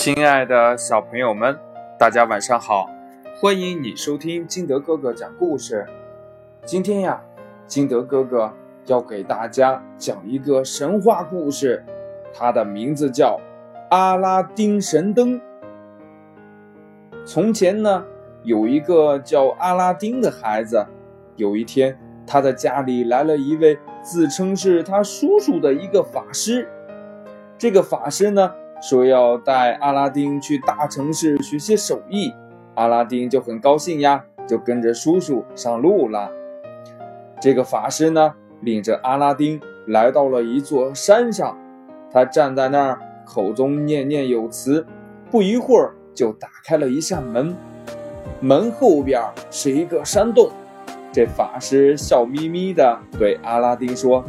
亲爱的小朋友们，大家晚上好！欢迎你收听金德哥哥讲故事。今天呀，金德哥哥要给大家讲一个神话故事，它的名字叫《阿拉丁神灯》。从前呢，有一个叫阿拉丁的孩子。有一天，他的家里来了一位自称是他叔叔的一个法师。这个法师呢，说要带阿拉丁去大城市学些手艺。阿拉丁就很高兴呀，就跟着叔叔上路了。这个法师呢，领着阿拉丁来到了一座山上，他站在那儿，口中念念有词。不一会儿，就打开了一扇门，门后边是一个山洞。这法师笑眯眯地对阿拉丁说：“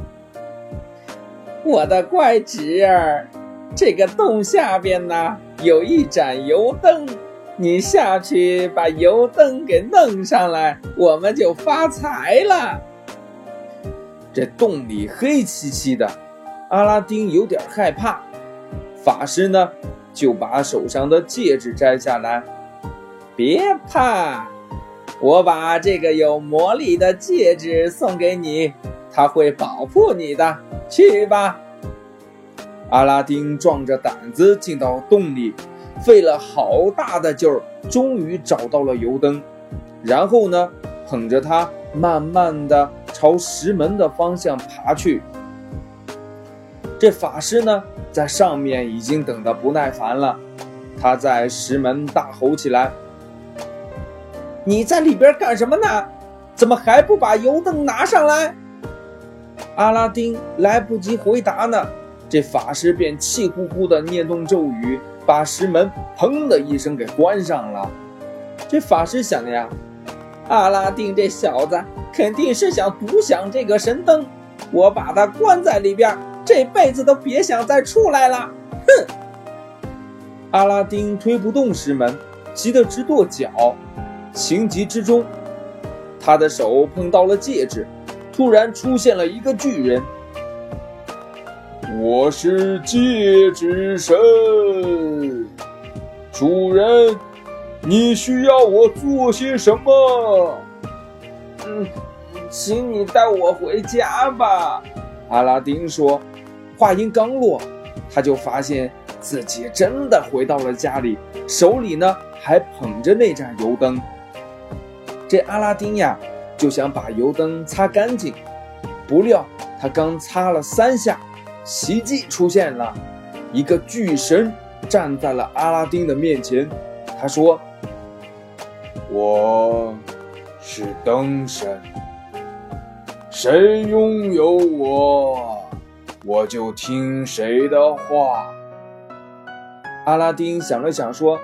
我的乖侄儿，这个洞下边呢有一盏油灯，你下去把油灯给弄上来，我们就发财了。”这洞里黑漆漆的，阿拉丁有点害怕。法师呢，就把手上的戒指摘下来，别怕。我把这个有魔力的戒指送给你，它会保护你的。去吧，阿拉丁壮着胆子进到洞里，费了好大的劲儿，终于找到了油灯。然后呢，捧着它，慢慢的朝石门的方向爬去。这法师呢，在上面已经等得不耐烦了，他在石门大吼起来。你在里边干什么呢？怎么还不把油灯拿上来？阿拉丁来不及回答呢，这法师便气呼呼地念动咒语，把石门砰的一声给关上了。这法师想呀，阿拉丁这小子肯定是想独享这个神灯，我把他关在里边，这辈子都别想再出来了。哼！阿拉丁推不动石门，急得直跺脚。情急之中，他的手碰到了戒指，突然出现了一个巨人。我是戒指神，主人，你需要我做些什么？嗯，请你带我回家吧。阿拉丁说。话音刚落，他就发现自己真的回到了家里，手里呢还捧着那盏油灯。这阿拉丁呀，就想把油灯擦干净，不料他刚擦了三下，奇迹出现了，一个巨神站在了阿拉丁的面前。他说：“我是灯神，谁拥有我，我就听谁的话。”阿拉丁想了想说：“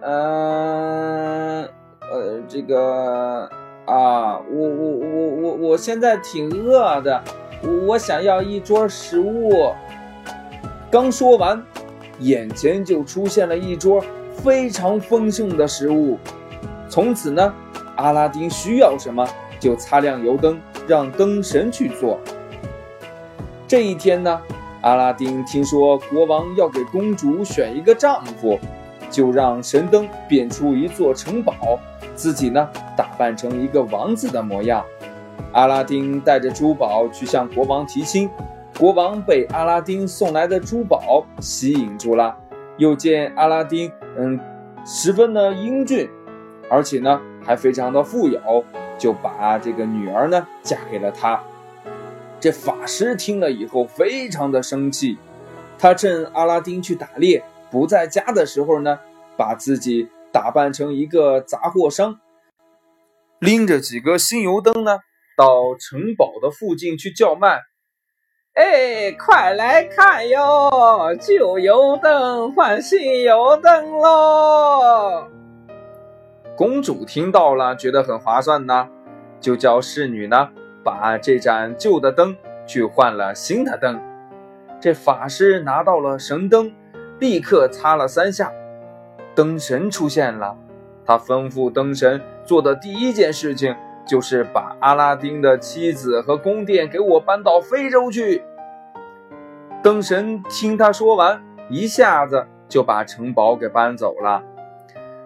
嗯。”呃，这个啊，我我我我我现在挺饿的，我想要一桌食物。刚说完，眼前就出现了一桌非常丰盛的食物。从此呢，阿拉丁需要什么就擦亮油灯，让灯神去做。这一天呢，阿拉丁听说国王要给公主选一个丈夫，就让神灯变出一座城堡。自己呢，打扮成一个王子的模样。阿拉丁带着珠宝去向国王提亲，国王被阿拉丁送来的珠宝吸引住了，又见阿拉丁，嗯，十分的英俊，而且呢还非常的富有，就把这个女儿呢嫁给了他。这法师听了以后非常的生气，他趁阿拉丁去打猎不在家的时候呢，把自己。打扮成一个杂货商，拎着几个新油灯呢，到城堡的附近去叫卖。哎，快来看哟，旧油灯换新油灯喽！公主听到了，觉得很划算呢，就叫侍女呢，把这盏旧的灯去换了新的灯。这法师拿到了神灯，立刻擦了三下。灯神出现了，他吩咐灯神做的第一件事情就是把阿拉丁的妻子和宫殿给我搬到非洲去。灯神听他说完，一下子就把城堡给搬走了。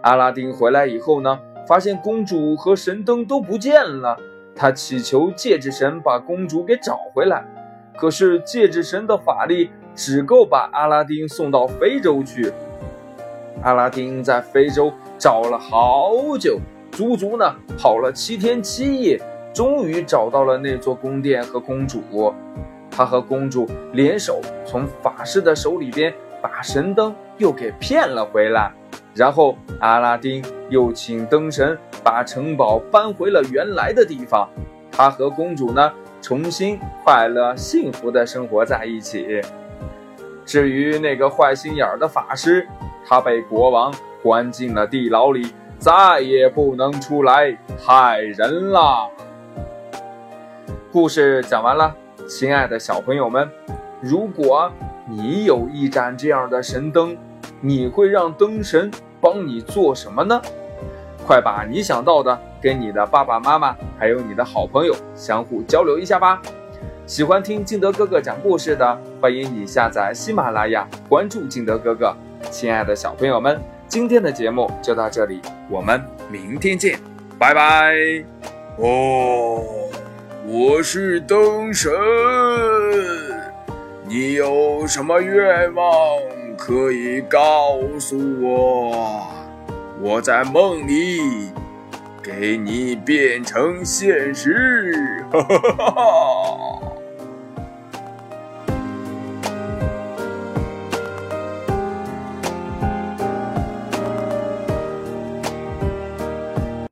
阿拉丁回来以后呢，发现公主和神灯都不见了。他祈求戒指神把公主给找回来，可是戒指神的法力只够把阿拉丁送到非洲去。阿拉丁在非洲找了好久，足足呢跑了七天七夜，终于找到了那座宫殿和公主。他和公主联手，从法师的手里边把神灯又给骗了回来。然后阿拉丁又请灯神把城堡搬回了原来的地方，他和公主呢重新快乐幸福的生活在一起。至于那个坏心眼儿的法师，他被国王关进了地牢里，再也不能出来害人了。故事讲完了，亲爱的小朋友们，如果你有一盏这样的神灯。你会让灯神帮你做什么呢？快把你想到的跟你的爸爸妈妈还有你的好朋友相互交流一下吧。喜欢听金德哥哥讲故事的，欢迎你下载喜马拉雅，关注金德哥哥。亲爱的小朋友们，今天的节目就到这里，我们明天见，拜拜。哦，我是灯神，你有什么愿望？可以告诉我，我在梦里给你变成现实。哈哈哈哈。